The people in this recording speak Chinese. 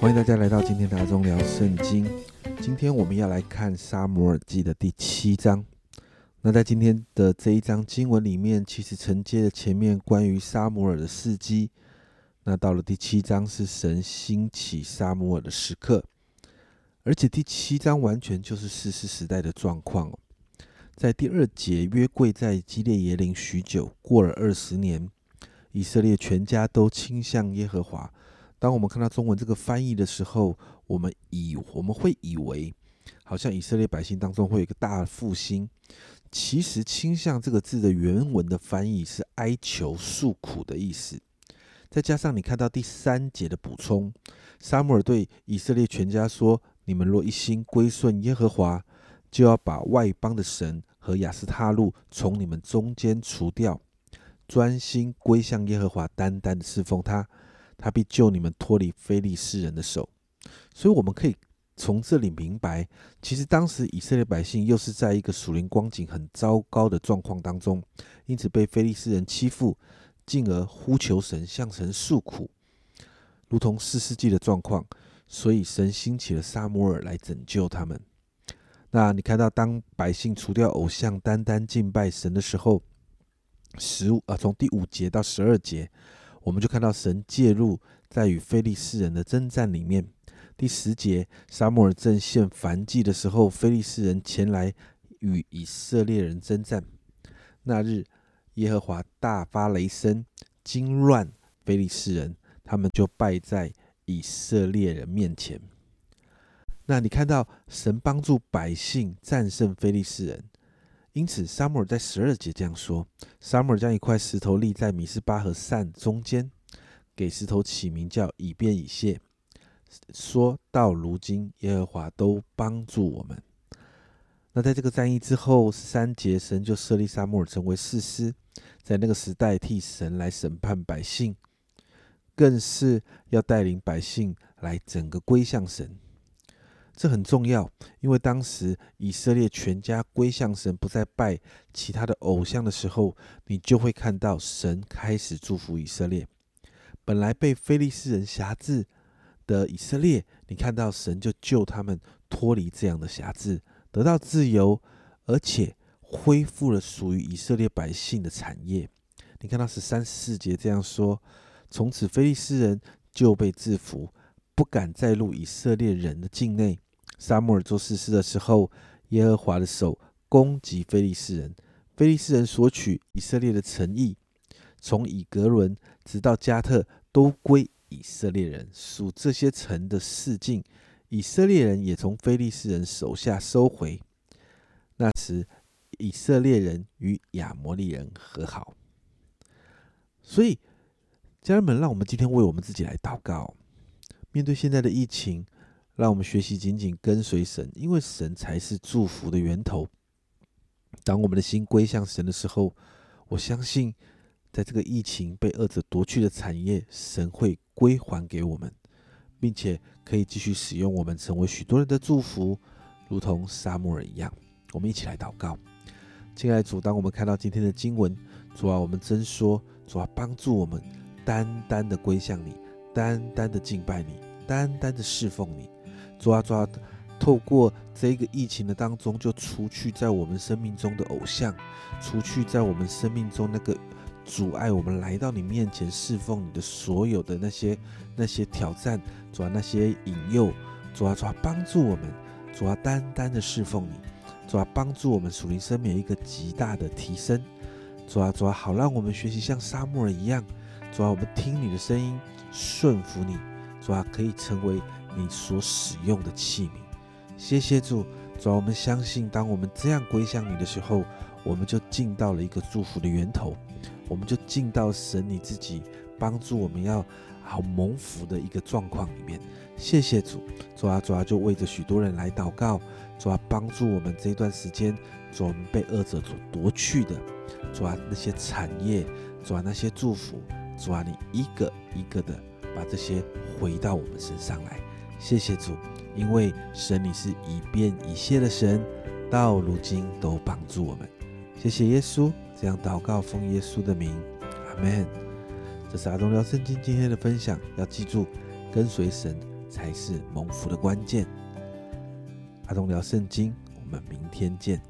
欢迎大家来到今天的中聊圣经。今天我们要来看《沙摩尔记》的第七章。那在今天的这一章经文里面，其实承接了前面关于沙摩尔的事迹。那到了第七章，是神兴起沙摩尔的时刻，而且第七章完全就是世世时代的状况。在第二节，约柜在基列耶林许久，过了二十年，以色列全家都倾向耶和华。当我们看到中文这个翻译的时候，我们以我们会以为，好像以色列百姓当中会有一个大复兴。其实“倾向”这个字的原文的翻译是哀求、诉苦的意思。再加上你看到第三节的补充，沙姆尔对以色列全家说：“你们若一心归顺耶和华，就要把外邦的神和亚斯他路从你们中间除掉，专心归向耶和华，单单的侍奉他。”他必救你们脱离非利士人的手，所以我们可以从这里明白，其实当时以色列百姓又是在一个属灵光景很糟糕的状况当中，因此被非利士人欺负，进而呼求神，向神诉苦，如同四世纪的状况。所以神兴起了撒摩尔来拯救他们。那你看到，当百姓除掉偶像，单单敬拜神的时候，十五啊，从第五节到十二节。我们就看到神介入在与非利士人的征战里面。第十节，沙漠尔正献燔祭的时候，非利士人前来与以色列人征战。那日，耶和华大发雷声，惊乱非利士人，他们就败在以色列人面前。那你看到神帮助百姓战胜非利士人。因此，撒母耳在十二节这样说：“撒母耳将一块石头立在米斯巴和善中间，给石头起名叫以便以谢。说到如今，耶和华都帮助我们。那在这个战役之后，三节，神就设立撒母耳成为士师，在那个时代替神来审判百姓，更是要带领百姓来整个归向神。”这很重要，因为当时以色列全家归向神，不再拜其他的偶像的时候，你就会看到神开始祝福以色列。本来被非利士人辖制的以色列，你看到神就救他们脱离这样的辖制，得到自由，而且恢复了属于以色列百姓的产业。你看到十三四节这样说：从此非利士人就被制服，不敢再入以色列人的境内。撒母耳做事事的时候，耶和华的手攻击非利士人，非利士人索取以色列的诚意，从以格伦直到加特都归以色列人，属这些城的四境，以色列人也从非利士人手下收回。那时，以色列人与亚摩利人和好。所以，家人们，让我们今天为我们自己来祷告，面对现在的疫情。让我们学习紧紧跟随神，因为神才是祝福的源头。当我们的心归向神的时候，我相信，在这个疫情被恶者夺去的产业，神会归还给我们，并且可以继续使用我们，成为许多人的祝福，如同沙漠尔一样。我们一起来祷告，亲爱的主，当我们看到今天的经文，主啊，我们真说，主啊，帮助我们单单的归向你，单单的敬拜你，单单的侍奉你。抓抓，透过这个疫情的当中，就除去在我们生命中的偶像，除去在我们生命中那个阻碍我们来到你面前侍奉你的所有的那些那些挑战，抓那些引诱，抓抓帮助我们，抓单单的侍奉你，抓帮助我们属灵生命一个极大的提升，抓抓好让我们学习像沙漠人一样，抓我们听你的声音，顺服你，抓可以成为。你所使用的器皿，谢谢主，主，我们相信，当我们这样归向你的时候，我们就进到了一个祝福的源头，我们就进到神你自己帮助我们要好蒙福的一个状况里面。谢谢主，主啊，主啊，就为着许多人来祷告，主啊，帮助我们这段时间，主我们被恶者所夺去的，主啊，那些产业，主啊，那些祝福，主啊，你一个一个的把这些回到我们身上来。谢谢主，因为神你是一变一谢的神，到如今都帮助我们。谢谢耶稣，这样祷告奉耶稣的名，阿门。这是阿东聊圣经今天的分享，要记住跟随神，才是蒙福的关键。阿东聊圣经，我们明天见。